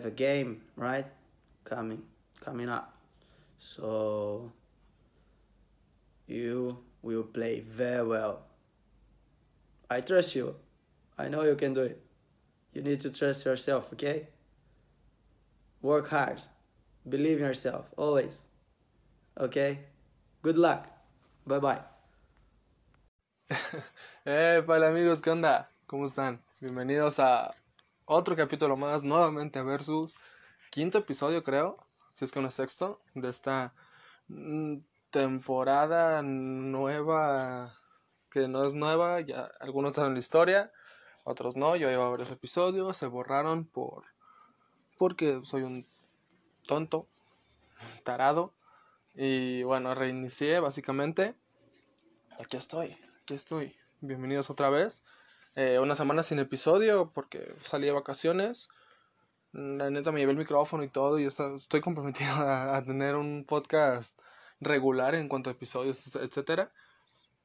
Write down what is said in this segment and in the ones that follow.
have a game, right? Coming, coming up. So you will play very well. I trust you. I know you can do it. You need to trust yourself, okay? Work hard. Believe in yourself, always. Okay? Good luck. Bye bye. eh, hola amigos, ¿qué onda? ¿Cómo están? Bienvenidos a otro capítulo más, nuevamente Versus. Quinto episodio, creo, si es que no es sexto, de esta mm, temporada nueva, que no es nueva, ya algunos saben la historia, otros no, yo llevo varios episodios, se borraron por porque soy un tonto, tarado, y bueno, reinicié básicamente. Aquí estoy, aquí estoy. Bienvenidos otra vez. Eh, una semana sin episodio porque salí de vacaciones. La neta me llevé el micrófono y todo y estoy comprometido a, tener un podcast regular en cuanto a episodios, etcétera.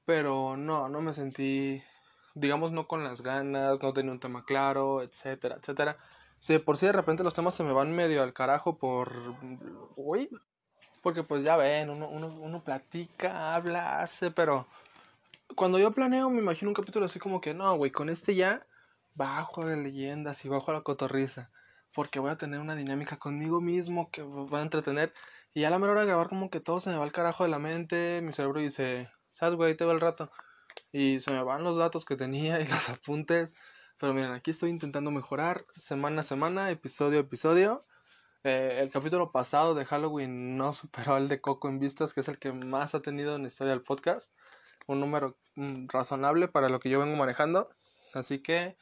Pero no, no me sentí, digamos, no con las ganas, no tenía un tema claro, etcétera, etcétera. Si por si de repente los temas se me van medio al carajo por... Uy, porque pues ya ven, uno, uno, uno platica, habla, hace, pero cuando yo planeo me imagino un capítulo así como que no, güey, con este ya bajo de leyendas y bajo la cotorriza. Porque voy a tener una dinámica conmigo mismo que va a entretener. Y a la mera hora de grabar como que todo se me va al carajo de la mente. Mi cerebro dice, ¿sabes, güey? Te va el rato. Y se me van los datos que tenía y los apuntes. Pero miren, aquí estoy intentando mejorar semana a semana, episodio a episodio. Eh, el capítulo pasado de Halloween no superó al de Coco en vistas, que es el que más ha tenido en la historia del podcast. Un número mm, razonable para lo que yo vengo manejando. Así que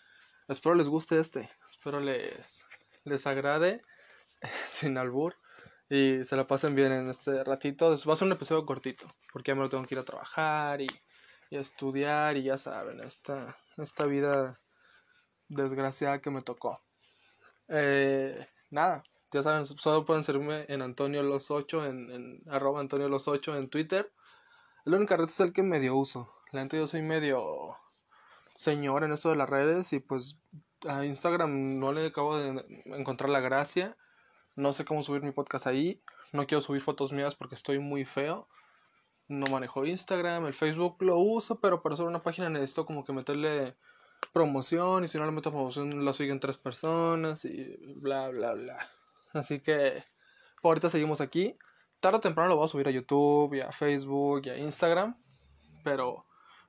espero les guste este. Espero les, les agrade sin albur. Y se la pasen bien en este ratito. Va a ser un episodio cortito. Porque ya me lo tengo que ir a trabajar y, y estudiar. Y ya saben, esta, esta vida desgraciada que me tocó. Eh, nada, ya saben, solo pueden seguirme en Antonio Los 8, en, en arroba Antonio Los 8 en Twitter. El único reto es el que medio uso. La gente yo soy medio señor en eso de las redes y pues a Instagram no le acabo de encontrar la gracia. No sé cómo subir mi podcast ahí. No quiero subir fotos mías porque estoy muy feo. No manejo Instagram, el Facebook lo uso, pero para hacer una página necesito como que meterle promoción y si no le meto promoción lo siguen tres personas y bla bla bla. Así que por ahorita seguimos aquí. Tarde o temprano lo voy a subir a YouTube y a Facebook y a Instagram. Pero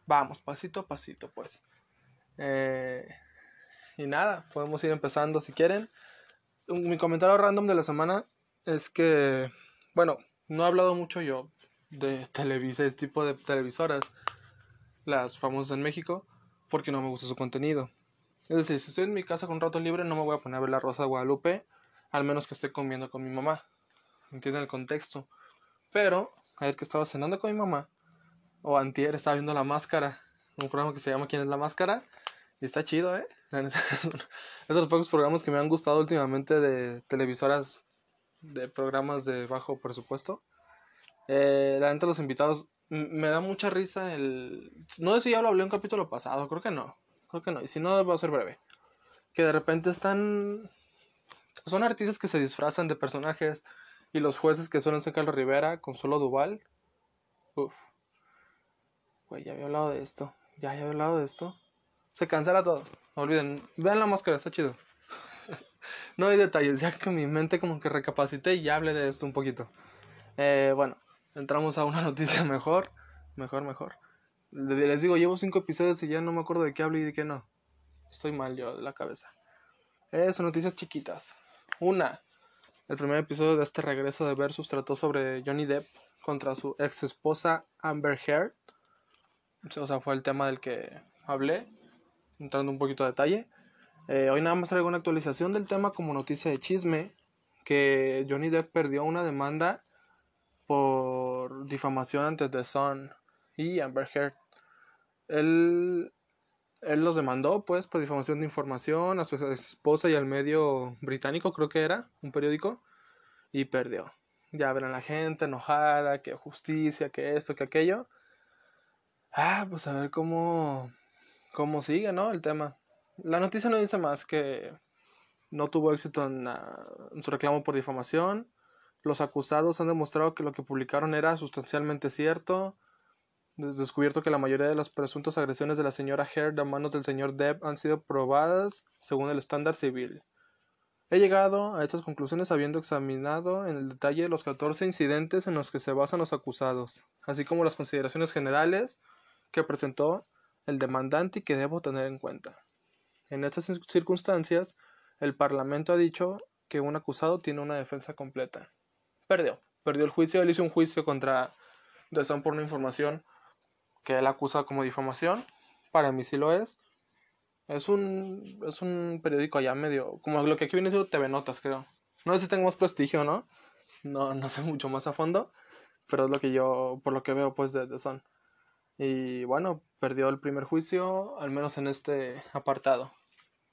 vamos, pasito a pasito, pues. Eh, y nada, podemos ir empezando si quieren. Mi comentario random de la semana es que, bueno, no he hablado mucho yo de Televisa, este tipo de televisoras, las famosas en México, porque no me gusta su contenido. Es decir, si estoy en mi casa con un rato libre, no me voy a poner a ver la Rosa de Guadalupe al menos que esté comiendo con mi mamá. Entienden el contexto. Pero, ayer que estaba cenando con mi mamá, o antier estaba viendo La Máscara, un programa que se llama ¿Quién es la Máscara? Y está chido, ¿eh? es de los pocos programas que me han gustado últimamente de televisoras, de programas de bajo presupuesto. Eh, la neta, los invitados, me da mucha risa el... No sé si ya lo hablé en un capítulo pasado, creo que no. Creo que no, y si no, va a ser breve. Que de repente están son artistas que se disfrazan de personajes y los jueces que suelen ser Carlos Rivera, Consuelo Duval. Uf. Güey, ya había hablado de esto. Ya, había hablado de esto. Se cancela todo. No olviden. Vean la máscara, está chido. no hay detalles, ya que mi mente como que recapacité y hablé de esto un poquito. Eh, bueno, entramos a una noticia mejor. Mejor, mejor. Les digo, llevo cinco episodios y ya no me acuerdo de qué hablo y de qué no. Estoy mal yo de la cabeza. Eh, son noticias chiquitas. Una, el primer episodio de este regreso de Versus trató sobre Johnny Depp contra su ex esposa Amber Heard. O sea, fue el tema del que hablé, entrando un poquito a detalle. Eh, hoy nada más traigo una actualización del tema como noticia de chisme, que Johnny Depp perdió una demanda por difamación ante The Sun y Amber Heard. Él él los demandó, pues, por difamación de información a su esposa y al medio británico, creo que era, un periódico, y perdió. Ya verán la gente enojada, que justicia, que esto, que aquello. Ah, pues a ver cómo, cómo sigue, ¿no? El tema. La noticia no dice más que no tuvo éxito en, en su reclamo por difamación. Los acusados han demostrado que lo que publicaron era sustancialmente cierto. Des- Descubierto que la mayoría de las presuntas agresiones de la señora Heard a manos del señor Depp han sido probadas según el estándar civil. He llegado a estas conclusiones habiendo examinado en el detalle los 14 incidentes en los que se basan los acusados, así como las consideraciones generales que presentó el demandante y que debo tener en cuenta. En estas cir- circunstancias, el Parlamento ha dicho que un acusado tiene una defensa completa. Perdió. Perdió el juicio. Él hizo un juicio contra Sun por una información que él acusa como difamación. Para mí sí lo es. Es un, es un periódico allá medio, como lo que aquí viene siendo TV Notas, creo. No sé si tengo más prestigio, ¿no? No, no sé mucho más a fondo, pero es lo que yo, por lo que veo, pues, de The Sun. Y bueno, perdió el primer juicio, al menos en este apartado.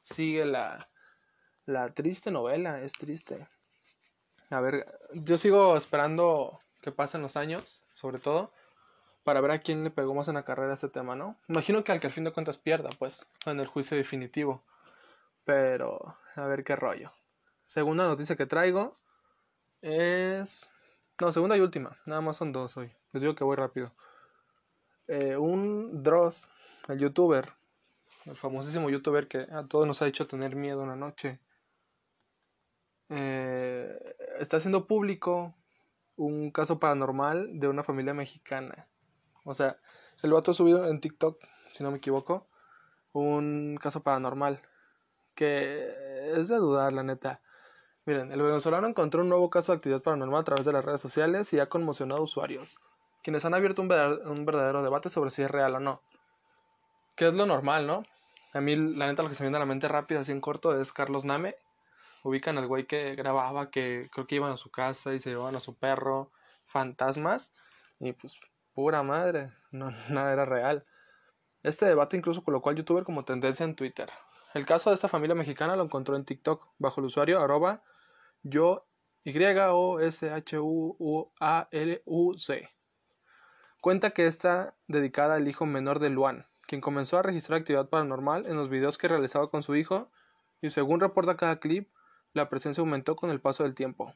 Sigue la, la triste novela, es triste. A ver, yo sigo esperando que pasen los años, sobre todo, para ver a quién le pegó más en la carrera este tema, ¿no? Imagino que al que al fin de cuentas pierda, pues, en el juicio definitivo. Pero, a ver qué rollo. Segunda noticia que traigo es... No, segunda y última. Nada más son dos hoy. Les digo que voy rápido. Eh, un Dross, el youtuber, el famosísimo youtuber que a todos nos ha hecho tener miedo una noche, eh, está haciendo público un caso paranormal de una familia mexicana. O sea, el vato ha subido en TikTok, si no me equivoco, un caso paranormal. Que es de dudar, la neta. Miren, el venezolano encontró un nuevo caso de actividad paranormal a través de las redes sociales y ha conmocionado a usuarios, quienes han abierto un verda- un verdadero debate sobre si es real o no. Que es lo normal, ¿no? A mí, la neta, lo que se me viene a la mente rápido, así en corto, es Carlos Name. Ubican al güey que grababa, que creo que iban a su casa y se llevaban a su perro, fantasmas, y pues, pura madre, no, nada era real. Este debate incluso colocó al youtuber como tendencia en Twitter. El caso de esta familia mexicana lo encontró en TikTok bajo el usuario arroba y o s h u a u c. Cuenta que está dedicada al hijo menor de Luan, quien comenzó a registrar actividad paranormal en los videos que realizaba con su hijo y según reporta cada clip, la presencia aumentó con el paso del tiempo.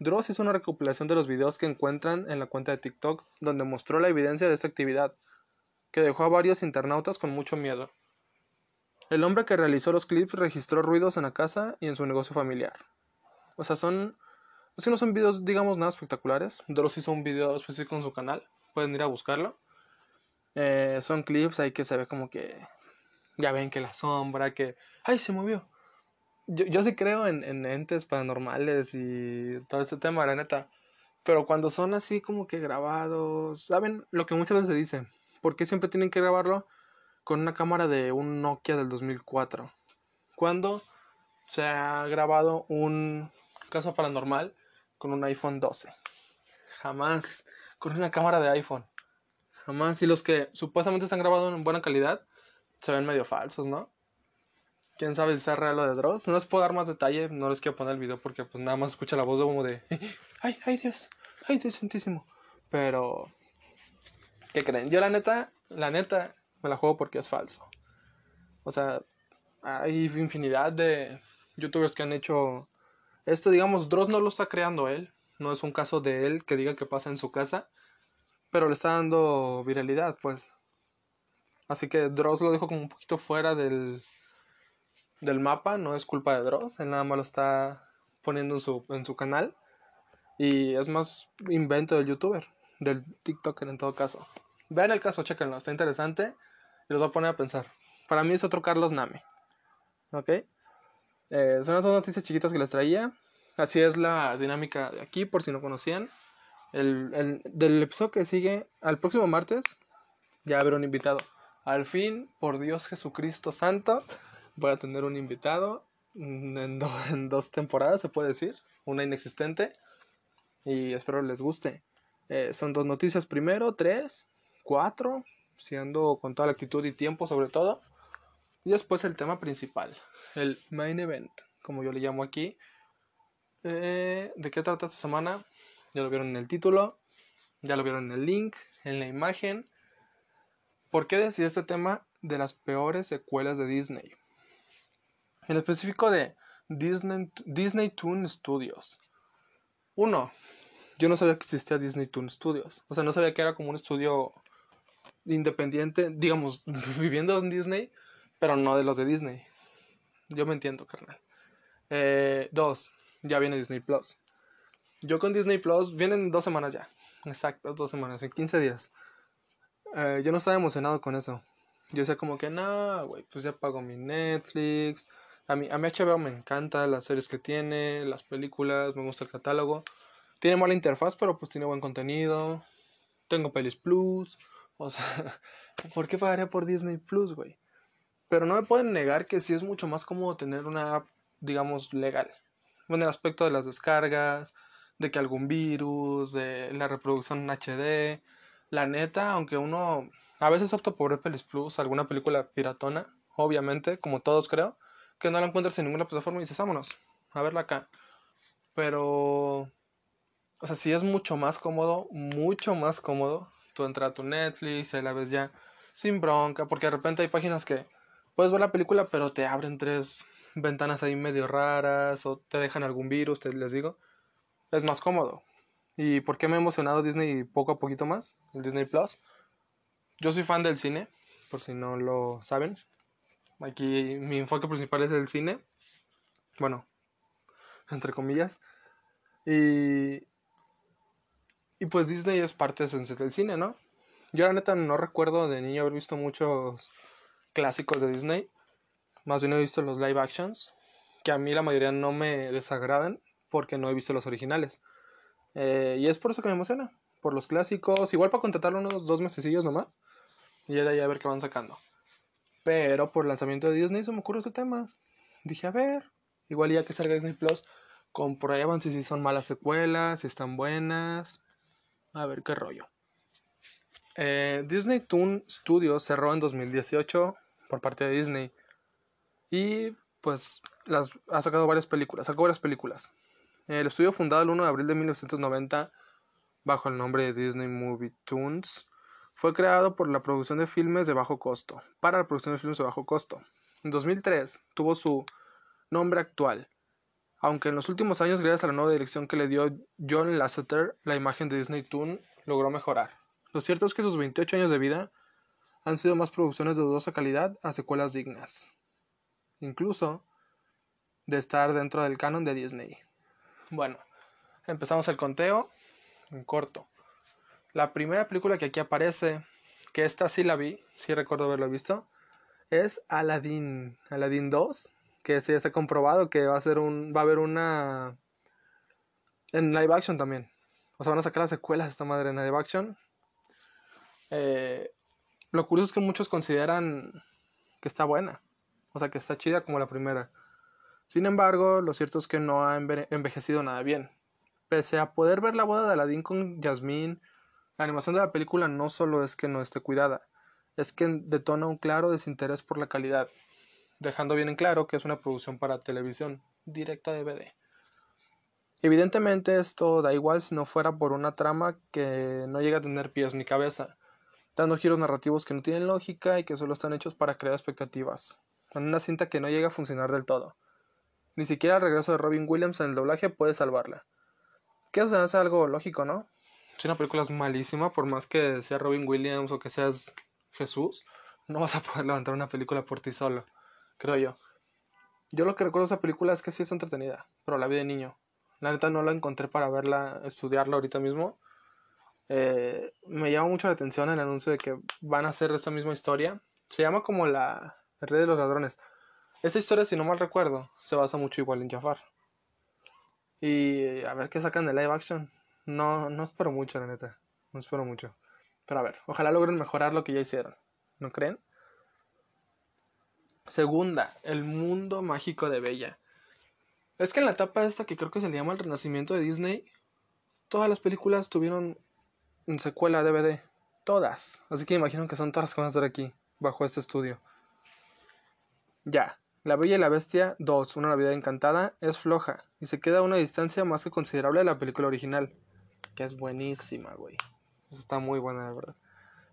Dross hizo una recopilación de los videos que encuentran en la cuenta de TikTok donde mostró la evidencia de esta actividad, que dejó a varios internautas con mucho miedo. El hombre que realizó los clips registró ruidos en la casa y en su negocio familiar. O sea, son... Es que no son videos, digamos, nada espectaculares. Dross hizo un video específico en su canal. Pueden ir a buscarlo. Eh, son clips ahí que se ve como que... Ya ven que la sombra, que... ¡Ay, se movió! Yo, yo sí creo en, en entes paranormales y todo este tema, la neta. Pero cuando son así como que grabados... ¿Saben lo que muchas veces se dice? ¿Por qué siempre tienen que grabarlo con una cámara de un Nokia del 2004? Cuando se ha grabado un caso paranormal con un iPhone 12. Jamás con una cámara de iPhone. Jamás. Y los que supuestamente están grabados en buena calidad se ven medio falsos, ¿no? Quién sabe si sea real lo de Dross. No les puedo dar más detalle, no les quiero poner el video porque pues nada más escucha la voz de como de ay, ay Dios, ay Dios santísimo. Pero ¿qué creen? Yo la neta, la neta me la juego porque es falso. O sea, hay infinidad de youtubers que han hecho esto, digamos, Dross no lo está creando él, no es un caso de él que diga que pasa en su casa, pero le está dando viralidad, pues. Así que Dross lo dejó como un poquito fuera del, del mapa, no es culpa de Dross, él nada más lo está poniendo en su, en su canal. Y es más invento del youtuber, del TikToker en todo caso. Vean el caso, chequenlo, está interesante y los va a poner a pensar. Para mí es otro Carlos Name. ¿Ok? Eh, son las dos noticias chiquitas que les traía. Así es la dinámica de aquí, por si no conocían. El, el- del episodio que sigue, al próximo martes, ya habrá un invitado. Al fin, por Dios Jesucristo Santo, voy a tener un invitado en, do- en dos temporadas, se puede decir. Una inexistente. Y espero les guste. Eh, son dos noticias primero, tres, cuatro, siendo con toda la actitud y tiempo sobre todo. Y después el tema principal, el main event, como yo le llamo aquí. Eh, ¿De qué trata esta semana? Ya lo vieron en el título, ya lo vieron en el link, en la imagen. ¿Por qué decidí este tema de las peores secuelas de Disney? En específico de Disney, Disney Toon Studios. Uno, yo no sabía que existía Disney Toon Studios. O sea, no sabía que era como un estudio independiente, digamos, viviendo en Disney, pero no de los de Disney. Yo me entiendo, carnal. Eh, dos, ya viene Disney Plus. Yo con Disney Plus, vienen dos semanas ya. Exacto, dos semanas, en 15 días. Eh, yo no estaba emocionado con eso. Yo decía como que, no, güey, pues ya pago mi Netflix. A mí, a mí HBO me encanta las series que tiene, las películas, me gusta el catálogo. Tiene mala interfaz, pero pues tiene buen contenido. Tengo Pelis Plus. O sea, ¿por qué pagaría por Disney Plus, güey? Pero no me pueden negar que sí es mucho más cómodo tener una app, digamos, legal. En el aspecto de las descargas, de que algún virus, de la reproducción en HD. La neta, aunque uno a veces opto por Apple Plus, alguna película piratona, obviamente, como todos creo, que no la encuentras en ninguna plataforma y dices, vámonos, a verla acá. Pero, o sea, sí es mucho más cómodo, mucho más cómodo. Tú entras a tu Netflix y la ves ya sin bronca, porque de repente hay páginas que puedes ver la película, pero te abren tres ventanas ahí medio raras o te dejan algún virus, te les digo es más cómodo. ¿Y por qué me ha emocionado Disney poco a poquito más? El Disney Plus. Yo soy fan del cine, por si no lo saben. Aquí mi enfoque principal es el cine. Bueno, entre comillas. Y, y pues Disney es parte esencial del cine, ¿no? Yo la neta no recuerdo de niño haber visto muchos clásicos de Disney. Más bien he visto los live actions, que a mí la mayoría no me desagradan porque no he visto los originales. Eh, y es por eso que me emociona, por los clásicos, igual para contratarlo unos dos mesecillos nomás, y ya de a ver qué van sacando. Pero por lanzamiento de Disney se me ocurrió este tema. Dije, a ver, igual ya que salga Disney Plus, comprueban si son malas secuelas, si están buenas. A ver qué rollo. Eh, Disney Toon Studios cerró en 2018 por parte de Disney. Y pues las, ha sacado varias películas, sacó varias películas. El estudio fundado el 1 de abril de 1990 bajo el nombre de Disney Movie Toons fue creado por la producción de filmes de bajo costo, para la producción de filmes de bajo costo. En 2003 tuvo su nombre actual, aunque en los últimos años, gracias a la nueva dirección que le dio John Lasseter, la imagen de Disney Toon logró mejorar. Lo cierto es que sus 28 años de vida han sido más producciones de dudosa calidad a secuelas dignas, incluso de estar dentro del canon de Disney. Bueno, empezamos el conteo en corto. La primera película que aquí aparece, que esta sí la vi, sí recuerdo haberla visto, es Aladdin, Aladdin 2, que este ya está comprobado que va a ser un va a haber una en live action también. O sea, van a sacar las secuelas de esta madre en live action. Eh, lo curioso es que muchos consideran que está buena. O sea, que está chida como la primera. Sin embargo, lo cierto es que no ha envejecido nada bien. Pese a poder ver la boda de Aladdin con Jasmine, la animación de la película no solo es que no esté cuidada, es que detona un claro desinterés por la calidad, dejando bien en claro que es una producción para televisión, directa DVD. Evidentemente esto da igual si no fuera por una trama que no llega a tener pies ni cabeza, dando giros narrativos que no tienen lógica y que solo están hechos para crear expectativas, en una cinta que no llega a funcionar del todo. Ni siquiera el regreso de Robin Williams en el doblaje puede salvarla. Que eso hace algo lógico, ¿no? Si una película es malísima, por más que sea Robin Williams o que seas Jesús, no vas a poder levantar una película por ti solo, creo yo. Yo lo que recuerdo de esa película es que sí es entretenida, pero la vi de niño. La neta no la encontré para verla, estudiarla ahorita mismo. Eh, me llama mucho la atención el anuncio de que van a hacer esa misma historia. Se llama como la el Rey de los Ladrones. Esta historia, si no mal recuerdo, se basa mucho igual en Jafar. Y a ver qué sacan de live action. No, no espero mucho, la neta. No espero mucho. Pero a ver, ojalá logren mejorar lo que ya hicieron. ¿No creen? Segunda, el mundo mágico de Bella. Es que en la etapa esta que creo que se le llama el renacimiento de Disney, todas las películas tuvieron secuela DVD. Todas. Así que imagino que son todas las que van a estar aquí, bajo este estudio. Ya, la Bella y la Bestia 2, Una Navidad Encantada, es floja y se queda a una distancia más que considerable de la película original, que es buenísima, güey. Está muy buena, la verdad.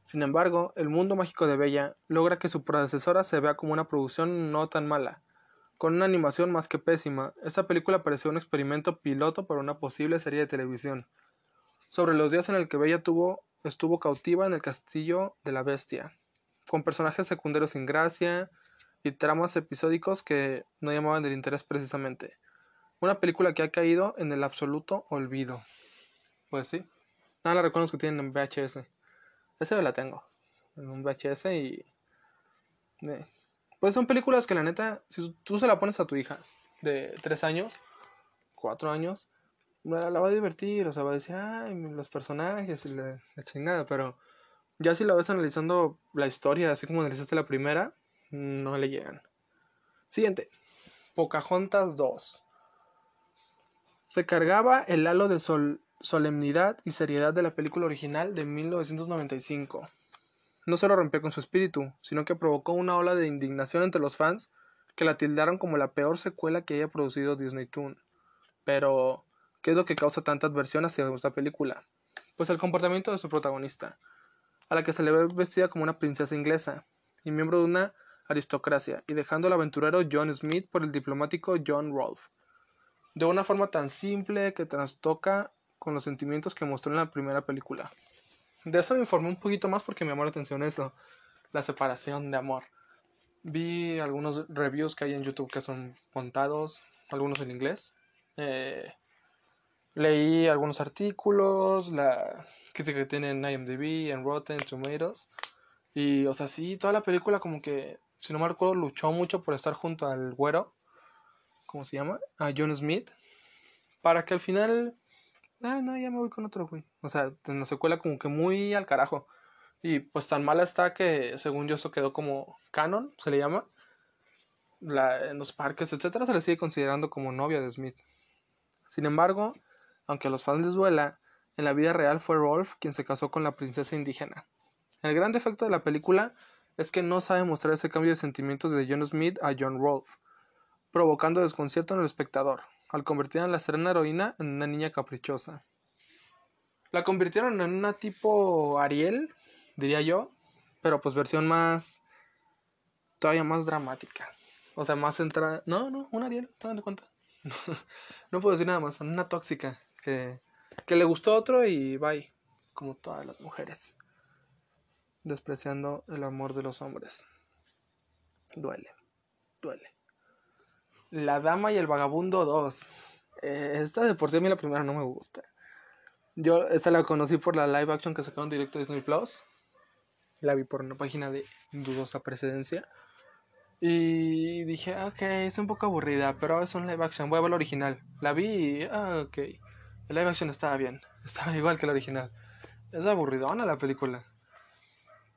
Sin embargo, El Mundo Mágico de Bella logra que su predecesora se vea como una producción no tan mala, con una animación más que pésima. Esta película pareció un experimento piloto para una posible serie de televisión. Sobre los días en el que Bella tuvo, estuvo cautiva en el castillo de la bestia, con personajes secundarios sin gracia y tramas episódicos que no llamaban del interés precisamente. Una película que ha caído en el absoluto olvido. Pues sí. Nada, la reconozco que tienen en VHS. Esa la tengo. En un VHS y. Pues son películas que la neta, si tú se la pones a tu hija de 3 años, 4 años, la, la va a divertir, o sea, va a decir, ay, los personajes y la, la chingada, pero ya si la ves analizando la historia, así como analizaste la primera, no le llegan. Siguiente. Pocahontas 2. Se cargaba el halo de sol- solemnidad y seriedad de la película original de 1995. No solo rompió con su espíritu, sino que provocó una ola de indignación entre los fans que la tildaron como la peor secuela que haya producido Disney Toon. Pero, ¿qué es lo que causa tanta adversión hacia esta película? Pues el comportamiento de su protagonista, a la que se le ve vestida como una princesa inglesa y miembro de una aristocracia, y dejando al aventurero John Smith por el diplomático John Rolfe de una forma tan simple que trastoca con los sentimientos que mostró en la primera película. De eso me informé un poquito más porque me llamó la atención eso, la separación de amor. Vi algunos reviews que hay en YouTube que son montados, algunos en inglés. Eh, leí algunos artículos, la crítica que tiene en IMDb, en Rotten Tomatoes. Y, o sea, sí, toda la película como que, si no me recuerdo, luchó mucho por estar junto al güero ¿cómo se llama? A John Smith, para que al final, ah, no, ya me voy con otro güey. O sea, en la secuela como que muy al carajo. Y pues tan mala está que, según yo, eso quedó como canon, se le llama. La, en los parques, etcétera, se le sigue considerando como novia de Smith. Sin embargo, aunque a los fans les duela, en la vida real fue Rolf quien se casó con la princesa indígena. El gran defecto de la película es que no sabe mostrar ese cambio de sentimientos de John Smith a John Rolfe provocando desconcierto en el espectador, al convertir a la serena heroína en una niña caprichosa. La convirtieron en una tipo Ariel, diría yo, pero pues versión más... todavía más dramática. O sea, más centrada... No, no, una Ariel, ¿te das cuenta? no puedo decir nada más, una tóxica que, que le gustó a otro y bye, como todas las mujeres. Despreciando el amor de los hombres. Duele, duele. La Dama y el Vagabundo 2. Eh, esta de por sí a mí la primera no me gusta. Yo esta la conocí por la live action que sacaron directo de Disney Plus. La vi por una página de dudosa precedencia. Y dije, "Ah, ok, es un poco aburrida, pero es un live action, voy a ver la original. La vi y, ah, ok. El live action estaba bien, estaba igual que la original. Es aburridona la película.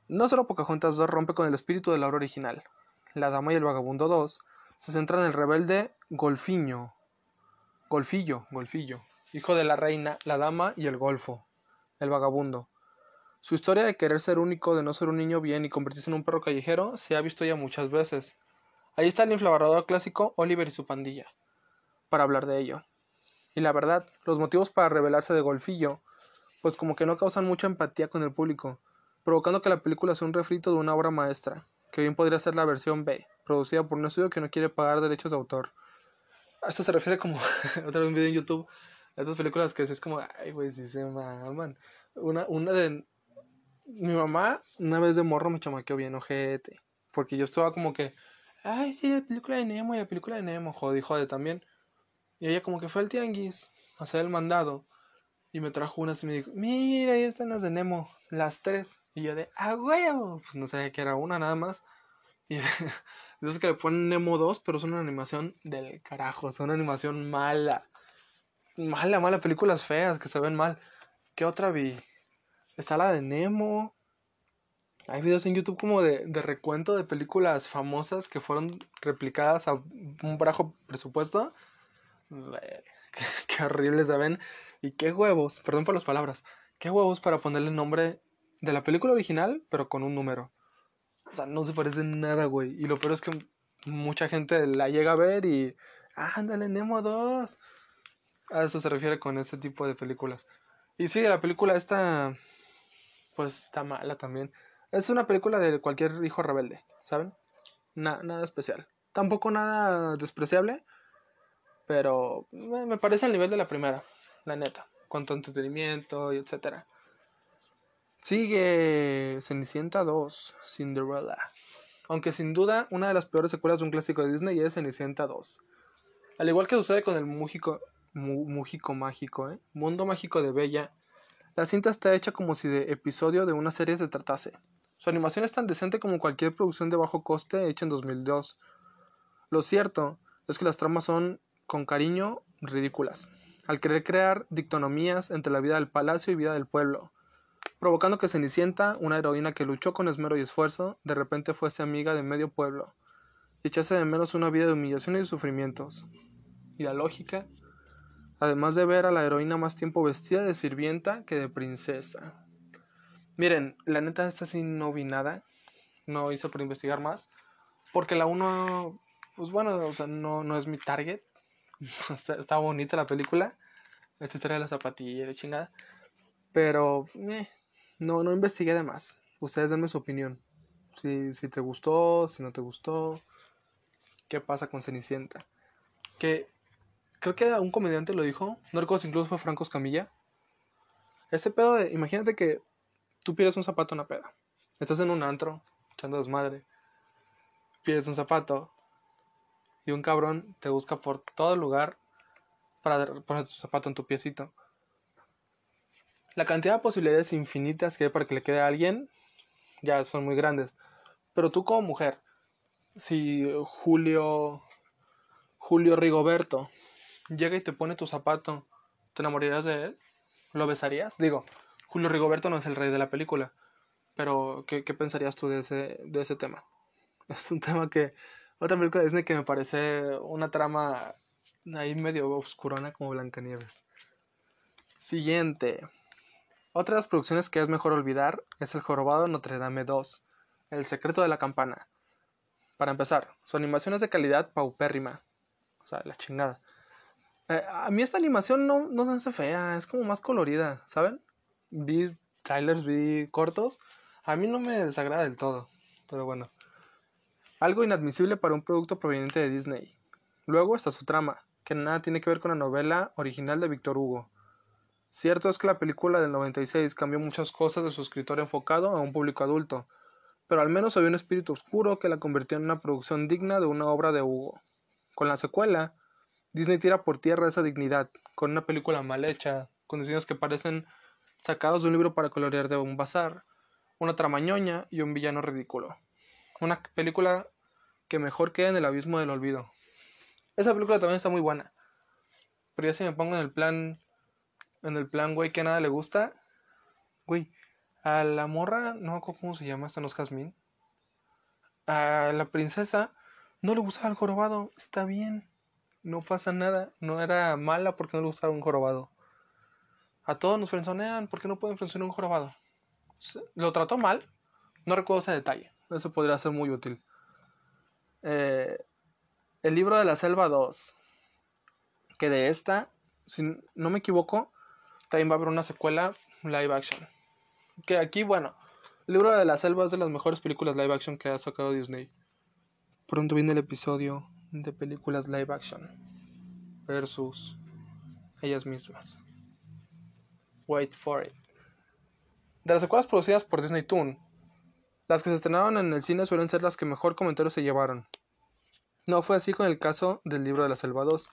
No solo Pocahontas 2 rompe con el espíritu de la obra original. La Dama y el Vagabundo 2 se centra en el rebelde Golfiño. Golfillo, Golfillo, hijo de la reina, la dama y el golfo, el vagabundo. Su historia de querer ser único, de no ser un niño bien y convertirse en un perro callejero se ha visto ya muchas veces. Ahí está el inflavardador clásico Oliver y su pandilla, para hablar de ello. Y la verdad, los motivos para rebelarse de Golfillo, pues como que no causan mucha empatía con el público, provocando que la película sea un refrito de una obra maestra, que bien podría ser la versión B, producida por un estudio que no quiere pagar derechos de autor. A esto se refiere como, otra vez un video en YouTube, a estas películas que es como, ay, güey, si se maman. Una, una de, mi mamá, una vez de morro me chamaqueó bien ojete, porque yo estaba como que, ay, sí, la película de Nemo y la película de Nemo, jode, jode también. Y ella como que fue al tianguis a hacer el mandado y me trajo unas y me dijo, mira, ahí están las de Nemo, las tres. Y yo de, ah, huevo, pues no sabía que era una nada más. Y entonces que le ponen Nemo 2, pero es una animación del carajo, es una animación mala. Mala, mala, películas feas que se ven mal. ¿Qué otra vi? Está la de Nemo. Hay videos en YouTube como de, de recuento de películas famosas que fueron replicadas a un bajo presupuesto. Qué, qué horribles se ven. Y qué huevos, perdón por las palabras, qué huevos para ponerle nombre de la película original, pero con un número. O sea, no se parece en nada, güey. Y lo peor es que mucha gente la llega a ver y. ¡Ah, ándale, Nemo 2! A eso se refiere con este tipo de películas. Y sí, la película esta. Pues está mala también. Es una película de cualquier hijo rebelde, ¿saben? Na- nada especial. Tampoco nada despreciable, pero me parece al nivel de la primera, la neta, cuanto a entretenimiento y etcétera. Sigue Cenicienta 2, Cinderella. Aunque sin duda una de las peores secuelas de un clásico de Disney es Cenicienta 2. Al igual que sucede con el Mújico, Mújico Mágico, ¿eh? Mundo Mágico de Bella, la cinta está hecha como si de episodio de una serie se tratase. Su animación es tan decente como cualquier producción de bajo coste hecha en 2002. Lo cierto es que las tramas son, con cariño, ridículas, al querer crear dictonomías entre la vida del palacio y vida del pueblo, provocando que Cenicienta, una heroína que luchó con esmero y esfuerzo, de repente fuese amiga de medio pueblo, y echase de menos una vida de humillaciones y sufrimientos. Y la lógica, además de ver a la heroína más tiempo vestida de sirvienta que de princesa. Miren, la neta esta sí no vi nada, no hice por investigar más, porque la uno, pues bueno, o sea, no, no es mi target. está, bonita la película, esta historia de la zapatilla de chingada, pero eh, no, no investigué de más. Ustedes denme su opinión. Si, si te gustó, si no te gustó, qué pasa con Cenicienta. Que creo que un comediante lo dijo, no recuerdo si incluso fue Franco Escamilla. Este pedo de, imagínate que tú pierdes un zapato en una peda. Estás en un antro, echando desmadre. Pierdes un zapato. Y un cabrón te busca por todo el lugar para poner tu zapato en tu piecito. La cantidad de posibilidades infinitas que hay para que le quede a alguien ya son muy grandes. Pero tú como mujer, si Julio Julio Rigoberto llega y te pone tu zapato, ¿te enamorarías de él? ¿Lo besarías? Digo, Julio Rigoberto no es el rey de la película, pero ¿qué, qué pensarías tú de ese, de ese tema? Es un tema que, otra película de Disney que me parece una trama ahí medio oscurona como Blancanieves. Siguiente. Otra de las producciones que es mejor olvidar es El Jorobado Notre Dame 2, El secreto de la campana. Para empezar, su animación es de calidad paupérrima, o sea, la chingada. Eh, a mí esta animación no, no se hace fea, es como más colorida, ¿saben? Vi trailers, vi cortos, a mí no me desagrada del todo, pero bueno. Algo inadmisible para un producto proveniente de Disney. Luego está su trama, que nada tiene que ver con la novela original de Víctor Hugo. Cierto es que la película del 96 cambió muchas cosas de su escritor enfocado a un público adulto, pero al menos había un espíritu oscuro que la convirtió en una producción digna de una obra de Hugo. Con la secuela, Disney tira por tierra esa dignidad, con una película mal hecha, con diseños que parecen sacados de un libro para colorear de un bazar, una tramañoña y un villano ridículo. Una película que mejor queda en el abismo del olvido. Esa película también está muy buena. Pero ya si me pongo en el plan, en el plan, güey, que nada le gusta, güey, a la morra, no cómo se llama, esta no es Jazmín. A la princesa no le gustaba el jorobado, está bien, no pasa nada, no era mala porque no le gustaba un jorobado. A todos nos frenzonean, ¿por qué no pueden frenzonear un jorobado? Lo trató mal, no recuerdo ese detalle, eso podría ser muy útil. Eh, el libro de la selva 2, que de esta, si no me equivoco, también va a haber una secuela live action. Que aquí, bueno, el libro de la selva es de las mejores películas live action que ha sacado Disney. Pronto viene el episodio de películas live action versus ellas mismas. Wait for it. De las secuelas producidas por Disney Toon, las que se estrenaron en el cine suelen ser las que mejor comentarios se llevaron. No fue así con el caso del libro de la selva 2,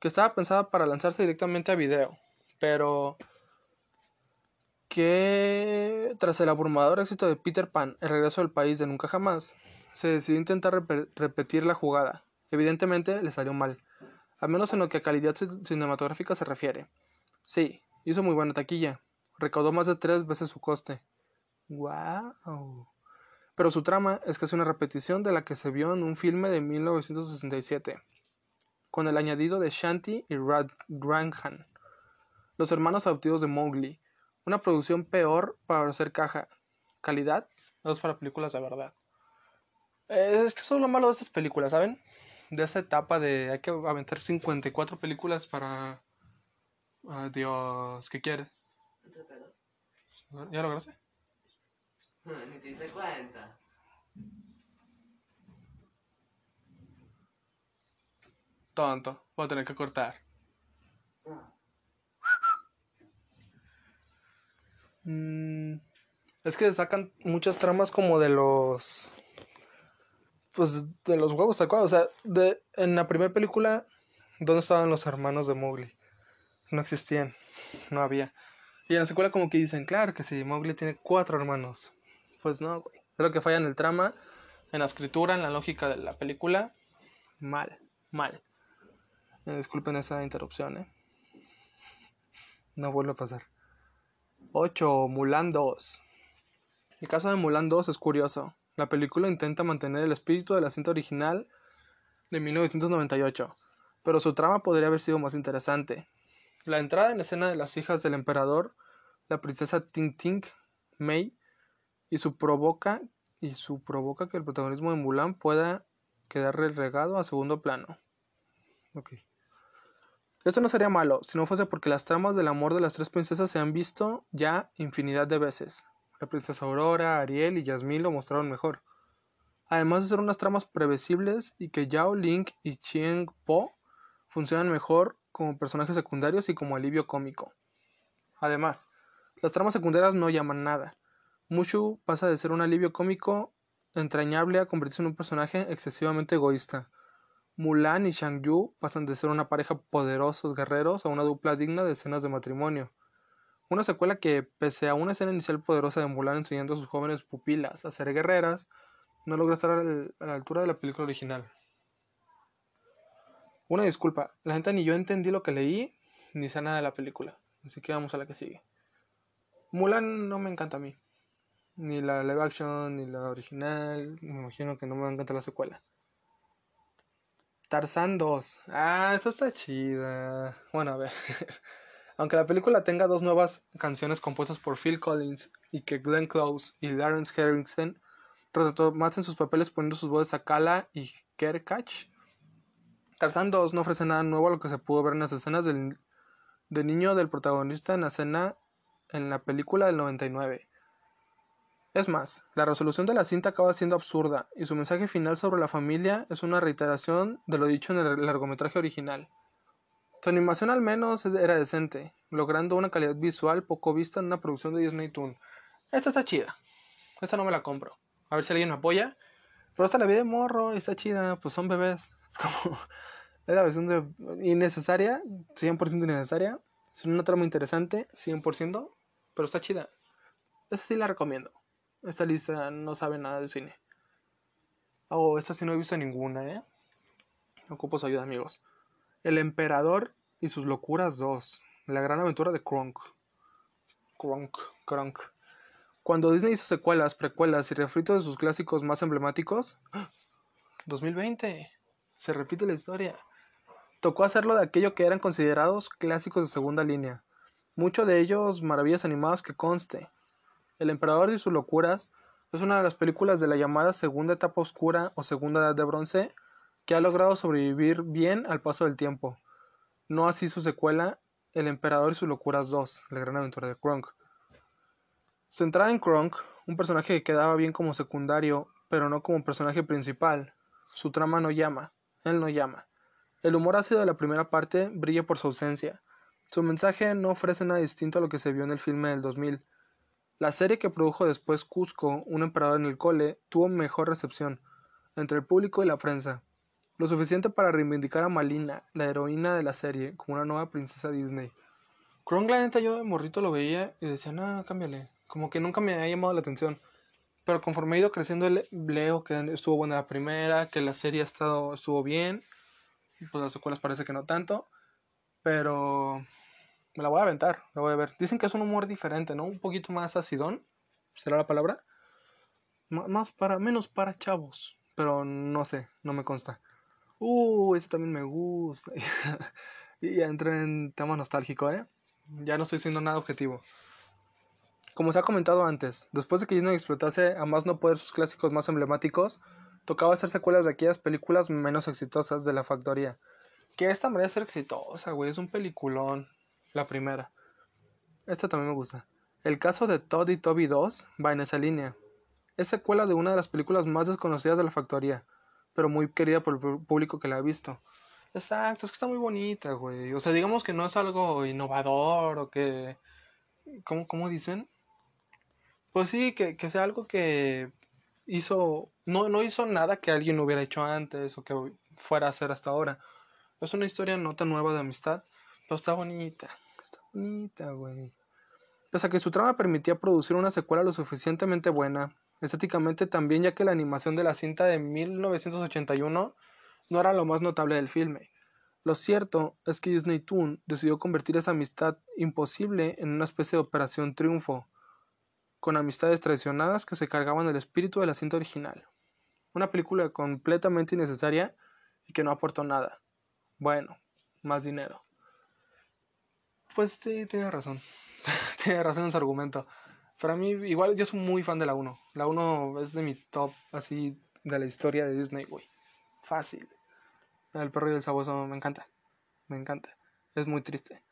que estaba pensada para lanzarse directamente a video, pero que tras el abrumador éxito de Peter Pan, el regreso del país de nunca jamás, se decidió intentar repe- repetir la jugada. Evidentemente le salió mal, al menos en lo que a calidad ci- cinematográfica se refiere. Sí, hizo muy buena taquilla, recaudó más de tres veces su coste. ¡Wow! Pero su trama es es una repetición de la que se vio en un filme de 1967, con el añadido de Shanti y Rad Granhan, los hermanos adoptivos de Mowgli, una producción peor para hacer caja. Calidad, no es para películas de verdad. Eh, es que eso es lo malo de estas películas, ¿saben? De esta etapa de hay que aventar 54 películas para... Ay, Dios, ¿qué quiere? ¿Ya lograste? Ni te diste cuenta. tonto. Voy a tener que cortar. Mm, es que sacan muchas tramas como de los. Pues de los huevos, tal cual. O sea, de, en la primera película, ¿dónde estaban los hermanos de Mowgli? No existían. No había. Y en la secuela, como que dicen, claro que sí, Mowgli tiene cuatro hermanos. Pues no, güey. Creo que falla en el trama, en la escritura, en la lógica de la película. Mal, mal. Eh, disculpen esa interrupción, ¿eh? No vuelve a pasar. 8. Mulan 2. El caso de Mulan 2 es curioso. La película intenta mantener el espíritu de la cinta original de 1998, pero su trama podría haber sido más interesante. La entrada en escena de las hijas del emperador, la princesa Ting Ting, Mei, y su provoca y su provoca que el protagonismo de Mulan pueda quedar relegado a segundo plano. Ok. Esto no sería malo si no fuese porque las tramas del amor de las tres princesas se han visto ya infinidad de veces. La princesa Aurora, Ariel y Yasmín lo mostraron mejor. Además de ser unas tramas previsibles y que Yao Link y Chien Po funcionan mejor como personajes secundarios y como alivio cómico. Además, las tramas secundarias no llaman nada. Mushu pasa de ser un alivio cómico entrañable a convertirse en un personaje excesivamente egoísta. Mulan y Shang Yu pasan de ser una pareja poderosos guerreros a una dupla digna de escenas de matrimonio. Una secuela que, pese a una escena inicial poderosa de Mulan enseñando a sus jóvenes pupilas a ser guerreras, no logra estar a la altura de la película original. Una disculpa, la gente ni yo entendí lo que leí, ni sé nada de la película, así que vamos a la que sigue. Mulan no me encanta a mí ni la live action, ni la original. Me imagino que no me va a encantar la secuela. Tarzan 2. Ah, esto está chida. Bueno, a ver. Aunque la película tenga dos nuevas canciones compuestas por Phil Collins y que Glenn Close y Lawrence Harrison más en sus papeles poniendo sus voces a Kala y Kerkach. Tarzan 2 no ofrece nada nuevo a lo que se pudo ver en las escenas del, del niño del protagonista en la escena en la película del 99. Es más, la resolución de la cinta acaba siendo absurda, y su mensaje final sobre la familia es una reiteración de lo dicho en el largometraje original. Su animación al menos era decente, logrando una calidad visual poco vista en una producción de Disney Toon. Esta está chida. Esta no me la compro. A ver si alguien me apoya. Pero esta la vi de morro y está chida. Pues son bebés. Es como... Es la versión de... innecesaria. 100% innecesaria. Es una trama interesante. 100%. Pero está chida. Esa sí la recomiendo. Esta lista no sabe nada de cine. Oh, esta sí no he visto ninguna, ¿eh? Ocupo su ayuda, amigos. El Emperador y sus locuras 2. La gran aventura de Kronk. Kronk, Kronk. Cuando Disney hizo secuelas, precuelas y refritos de sus clásicos más emblemáticos. 2020. Se repite la historia. Tocó hacerlo de aquello que eran considerados clásicos de segunda línea. Mucho de ellos maravillas animadas que conste. El emperador y sus locuras es una de las películas de la llamada Segunda Etapa Oscura o Segunda Edad de Bronce que ha logrado sobrevivir bien al paso del tiempo. No así su secuela, El Emperador y sus locuras 2, la gran aventura de Kronk. Centrada en Kronk, un personaje que quedaba bien como secundario, pero no como personaje principal. Su trama no llama, él no llama. El humor ácido de la primera parte brilla por su ausencia. Su mensaje no ofrece nada distinto a lo que se vio en el filme del 2000, la serie que produjo después Cusco, un emperador en el cole, tuvo mejor recepción entre el público y la prensa, lo suficiente para reivindicar a Malina, la heroína de la serie, como una nueva princesa Disney. Kronk, la neta, yo de morrito lo veía y decía, no, cámbiale, como que nunca me ha llamado la atención. Pero conforme he ido creciendo, leo que estuvo buena la primera, que la serie ha estado, estuvo bien, pues las secuelas parece que no tanto, pero me la voy a aventar, la voy a ver. Dicen que es un humor diferente, ¿no? Un poquito más acidón, ¿será la palabra? más para, menos para chavos, pero no sé, no me consta. Uh, este también me gusta. y ya entré en tema nostálgico, ¿eh? Ya no estoy siendo nada objetivo. Como se ha comentado antes, después de que Disney explotase a más no poder sus clásicos más emblemáticos, tocaba hacer secuelas de aquellas películas menos exitosas de la factoría. Que esta manera ser exitosa, güey, es un peliculón. La primera. Esta también me gusta. El caso de Todd y Toby 2 va en esa línea. Es secuela de una de las películas más desconocidas de la factoría, pero muy querida por el público que la ha visto. Exacto, es que está muy bonita, güey. O sea, digamos que no es algo innovador o que... ¿Cómo, cómo dicen? Pues sí, que, que sea algo que hizo... No, no hizo nada que alguien hubiera hecho antes o que fuera a hacer hasta ahora. Es una historia no tan nueva de amistad, pero está bonita. Está bonita, güey. Pese a que su trama permitía producir una secuela lo suficientemente buena, estéticamente también, ya que la animación de la cinta de 1981 no era lo más notable del filme. Lo cierto es que Disney Toon decidió convertir esa amistad imposible en una especie de operación triunfo, con amistades traicionadas que se cargaban el espíritu de la cinta original. Una película completamente innecesaria y que no aportó nada. Bueno, más dinero. Pues sí, tiene razón. tiene razón en su argumento. Para mí, igual yo soy muy fan de la 1. La 1 es de mi top, así, de la historia de Disney, güey. Fácil. El perro y el sabueso me encanta. Me encanta. Es muy triste.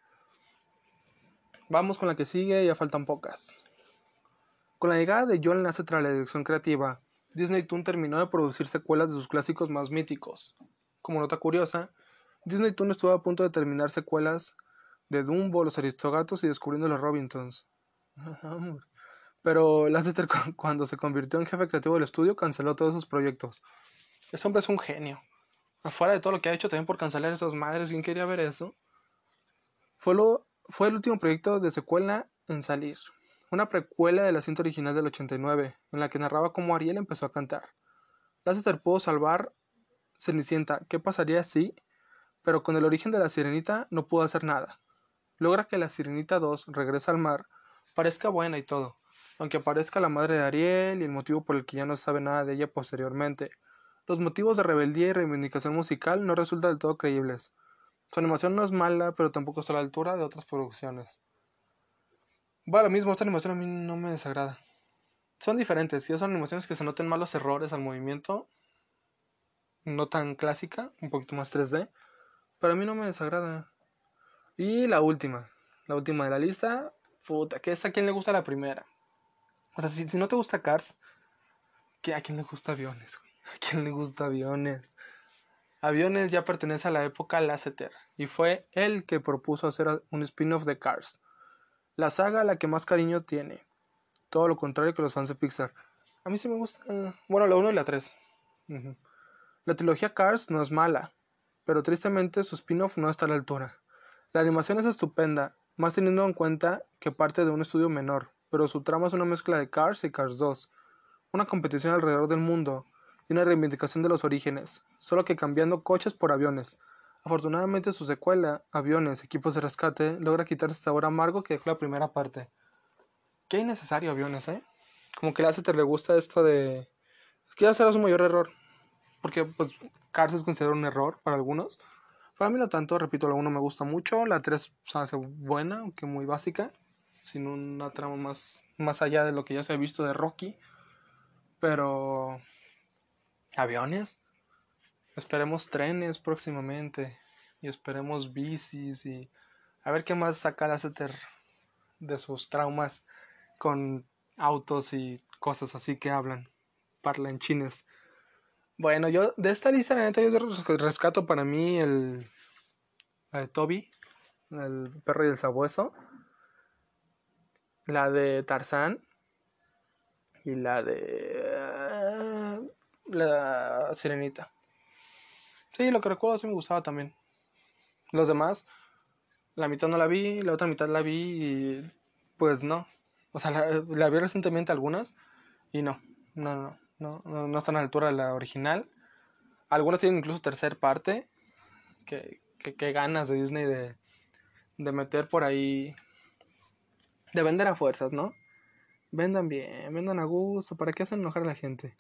Vamos con la que sigue, ya faltan pocas. Con la llegada de John Lasseter tras la dirección creativa, Disney Toon terminó de producir secuelas de sus clásicos más míticos. Como nota curiosa, Disney Toon estuvo a punto de terminar secuelas de Dumbo, Los Aristogatos y Descubriendo los Robinsons. Pero Lasseter cuando se convirtió en jefe creativo del estudio canceló todos sus proyectos. Ese hombre es un genio. Afuera de todo lo que ha hecho también por cancelar esas madres, ¿quién quería ver eso? Fue, lo, fue el último proyecto de secuela en salir. Una precuela de la cinta original del 89, en la que narraba cómo Ariel empezó a cantar. Lasseter pudo salvar Cenicienta. ¿Qué pasaría si pero con el origen de la sirenita no pudo hacer nada. Logra que la sirenita 2 regresa al mar, parezca buena y todo, aunque aparezca la madre de Ariel y el motivo por el que ya no sabe nada de ella posteriormente. Los motivos de rebeldía y reivindicación musical no resultan del todo creíbles. Su animación no es mala, pero tampoco está a la altura de otras producciones. Bueno, lo mismo, esta animación a mí no me desagrada. Son diferentes, y son animaciones que se noten malos errores al movimiento, no tan clásica, un poquito más 3D, pero a mí no me desagrada. Y la última, la última de la lista, puta, que es a quien le gusta la primera. O sea, si, no te gusta Cars, ¿qué, ¿a quién le gusta aviones, güey? ¿A quién le gusta aviones? Aviones ya pertenece a la época Lasseter y fue él que propuso hacer un spin-off de Cars. La saga a la que más cariño tiene. Todo lo contrario que los fans de Pixar. A mí sí me gusta. Bueno, la 1 y la 3. La trilogía Cars no es mala, pero tristemente su spin-off no está a la altura. La animación es estupenda, más teniendo en cuenta que parte de un estudio menor, pero su trama es una mezcla de Cars y Cars 2, una competición alrededor del mundo y una reivindicación de los orígenes, solo que cambiando coches por aviones. Afortunadamente su secuela, Aviones, Equipos de Rescate, logra quitarse ese sabor amargo que dejó la primera parte. Qué innecesario aviones, ¿eh? Como que le hace te le gusta esto de... ¿Qué será su mayor error? Porque pues Cars es considerado un error para algunos. Para mí no tanto, repito, la 1 me gusta mucho, la 3 se hace buena, aunque muy básica, sin una trama más, más allá de lo que ya se ha visto de Rocky. Pero... Aviones. Esperemos trenes próximamente. Y esperemos bicis y... A ver qué más saca la de sus traumas con autos y cosas así que hablan. Parlanchines. Bueno, yo de esta lista, la neta, yo rescato para mí el. La de Toby, el perro y el sabueso. La de Tarzán. Y la de. la Sirenita. Sí, lo que recuerdo sí me gustaba también. Los demás, la mitad no la vi, la otra mitad la vi y. Pues no. O sea, la, la vi recientemente algunas y no, no, no no, no, están a la altura de la original. Algunas tienen incluso tercer parte. Que, ganas de Disney de, de meter por ahí. De vender a fuerzas, ¿no? Vendan bien, vendan a gusto. ¿Para qué hacen enojar a la gente?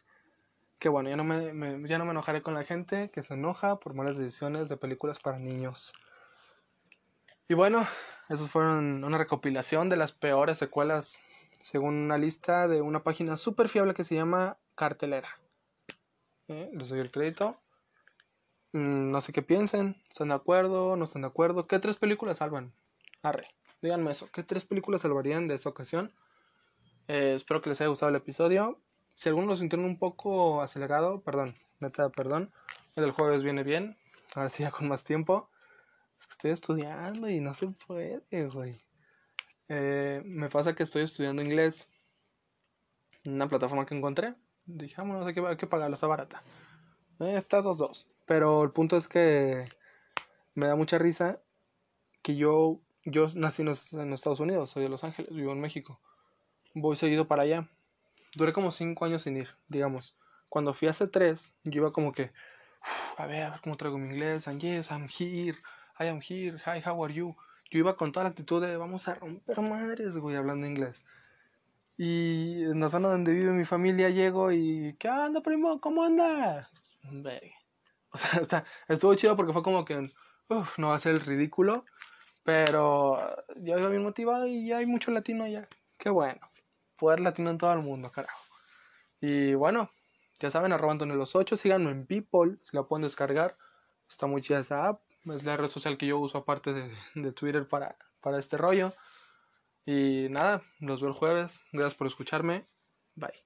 Que bueno, ya no me, ya no me enojaré con la gente que se enoja por malas decisiones de películas para niños. Y bueno, esas fueron una recopilación de las peores secuelas según una lista de una página súper fiable que se llama Cartelera. ¿Eh? Les doy el crédito. Mm, no sé qué piensen. ¿Están de acuerdo? ¿No están de acuerdo? ¿Qué tres películas salvan? Arre, díganme eso. ¿Qué tres películas salvarían de esta ocasión? Eh, espero que les haya gustado el episodio. Si alguno lo sintieron un poco acelerado, perdón, neta, perdón. El jueves viene bien. ahora sí ya con más tiempo. Es que estoy estudiando y no se puede, güey. Eh, me pasa que estoy estudiando inglés en una plataforma que encontré. Dije, hay que, hay que pagarla, está barata. Eh, está dos dos. Pero el punto es que me da mucha risa que yo, yo nací en los, en los Estados Unidos, soy de Los Ángeles, vivo en México. Voy seguido para allá. Duré como cinco años sin ir, digamos. Cuando fui hace tres, yo iba como que, a ver, a ver cómo traigo mi inglés. And yes, I'm here. I am here. Hi, how are you? Yo iba con toda la actitud de vamos a romper madres, güey, hablando inglés. Y en la zona donde vive mi familia llego y, ¿qué onda, primo? ¿Cómo anda? O sea, está, estuvo chido porque fue como que, uff, no va a ser el ridículo, pero yo iba bien motivado y ya hay mucho latino ya. Qué bueno. Poder latino en todo el mundo, carajo. Y bueno, ya saben, arroba Antonio los 8, síganme en People, si la pueden descargar. Está muy chida esa app. Es la red social que yo uso aparte de, de Twitter para, para este rollo. Y nada, los veo el jueves. Gracias por escucharme. Bye.